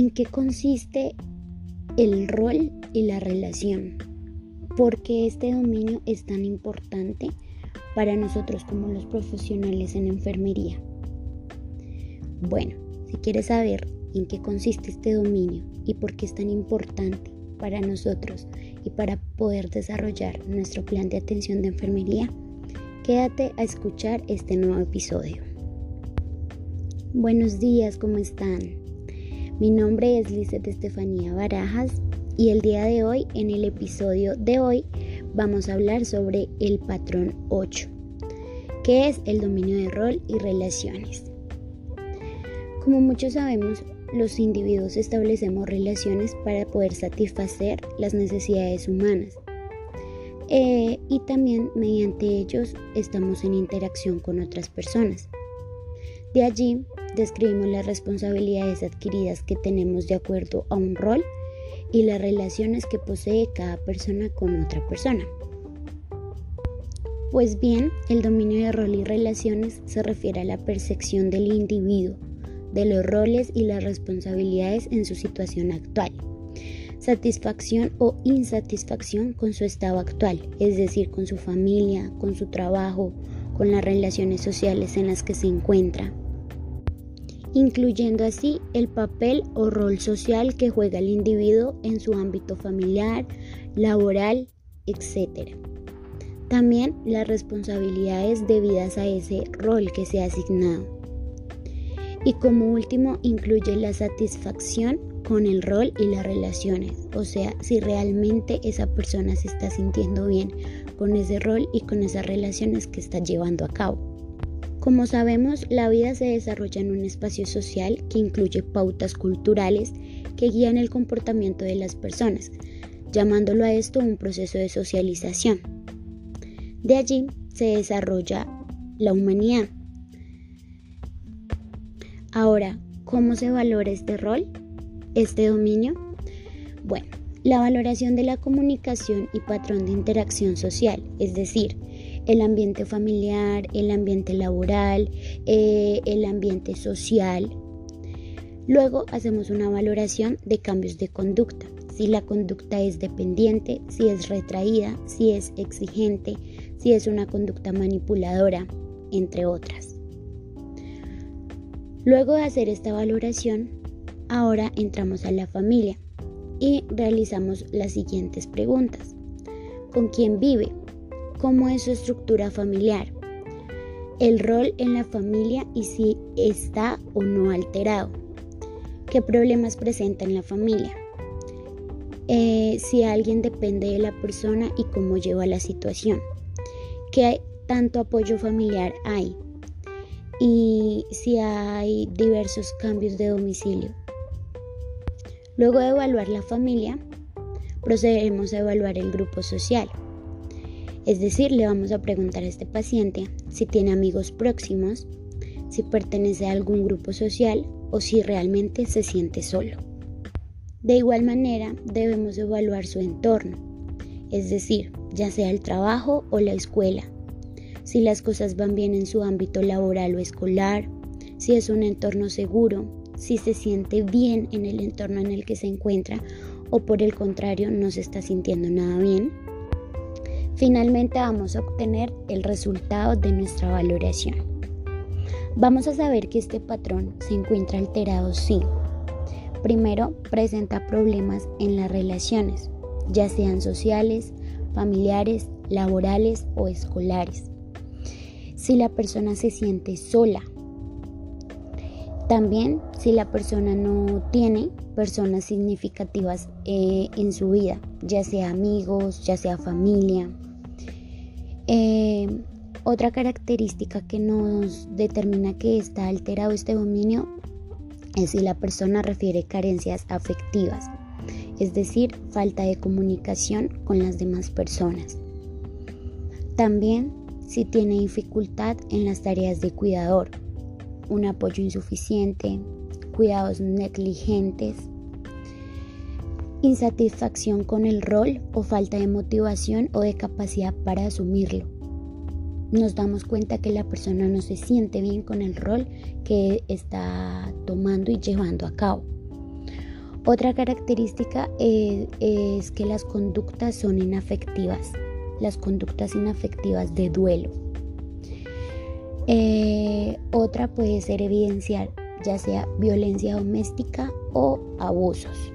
¿En qué consiste el rol y la relación? ¿Por qué este dominio es tan importante para nosotros como los profesionales en enfermería? Bueno, si quieres saber en qué consiste este dominio y por qué es tan importante para nosotros y para poder desarrollar nuestro plan de atención de enfermería, quédate a escuchar este nuevo episodio. Buenos días, ¿cómo están? Mi nombre es Lizeth Estefanía Barajas y el día de hoy, en el episodio de hoy, vamos a hablar sobre el patrón 8, que es el dominio de rol y relaciones. Como muchos sabemos, los individuos establecemos relaciones para poder satisfacer las necesidades humanas. Eh, y también mediante ellos estamos en interacción con otras personas. De allí describimos las responsabilidades adquiridas que tenemos de acuerdo a un rol y las relaciones que posee cada persona con otra persona. Pues bien, el dominio de rol y relaciones se refiere a la percepción del individuo de los roles y las responsabilidades en su situación actual. Satisfacción o insatisfacción con su estado actual, es decir, con su familia, con su trabajo, con las relaciones sociales en las que se encuentra, incluyendo así el papel o rol social que juega el individuo en su ámbito familiar, laboral, etc. También las responsabilidades debidas a ese rol que se ha asignado. Y como último, incluye la satisfacción con el rol y las relaciones, o sea, si realmente esa persona se está sintiendo bien con ese rol y con esas relaciones que está llevando a cabo. Como sabemos, la vida se desarrolla en un espacio social que incluye pautas culturales que guían el comportamiento de las personas, llamándolo a esto un proceso de socialización. De allí se desarrolla la humanidad, Ahora, ¿cómo se valora este rol, este dominio? Bueno, la valoración de la comunicación y patrón de interacción social, es decir, el ambiente familiar, el ambiente laboral, eh, el ambiente social. Luego hacemos una valoración de cambios de conducta, si la conducta es dependiente, si es retraída, si es exigente, si es una conducta manipuladora, entre otras. Luego de hacer esta valoración, ahora entramos a la familia y realizamos las siguientes preguntas. ¿Con quién vive? ¿Cómo es su estructura familiar? El rol en la familia y si está o no alterado. ¿Qué problemas presenta en la familia? Eh, si alguien depende de la persona y cómo lleva la situación. ¿Qué tanto apoyo familiar hay? y si hay diversos cambios de domicilio. Luego de evaluar la familia, procederemos a evaluar el grupo social. Es decir, le vamos a preguntar a este paciente si tiene amigos próximos, si pertenece a algún grupo social o si realmente se siente solo. De igual manera, debemos evaluar su entorno, es decir, ya sea el trabajo o la escuela, si las cosas van bien en su ámbito laboral o escolar, si es un entorno seguro, si se siente bien en el entorno en el que se encuentra o por el contrario no se está sintiendo nada bien. Finalmente vamos a obtener el resultado de nuestra valoración. Vamos a saber que este patrón se encuentra alterado si primero presenta problemas en las relaciones, ya sean sociales, familiares, laborales o escolares si la persona se siente sola. También si la persona no tiene personas significativas eh, en su vida, ya sea amigos, ya sea familia. Eh, otra característica que nos determina que está alterado este dominio es si la persona refiere carencias afectivas, es decir, falta de comunicación con las demás personas. También si tiene dificultad en las tareas de cuidador, un apoyo insuficiente, cuidados negligentes, insatisfacción con el rol o falta de motivación o de capacidad para asumirlo. Nos damos cuenta que la persona no se siente bien con el rol que está tomando y llevando a cabo. Otra característica eh, es, que las conductas son inafectivas, las conductas inafectivas de duelo. Eh, otra puede ser evidenciar ya sea violencia doméstica o abusos.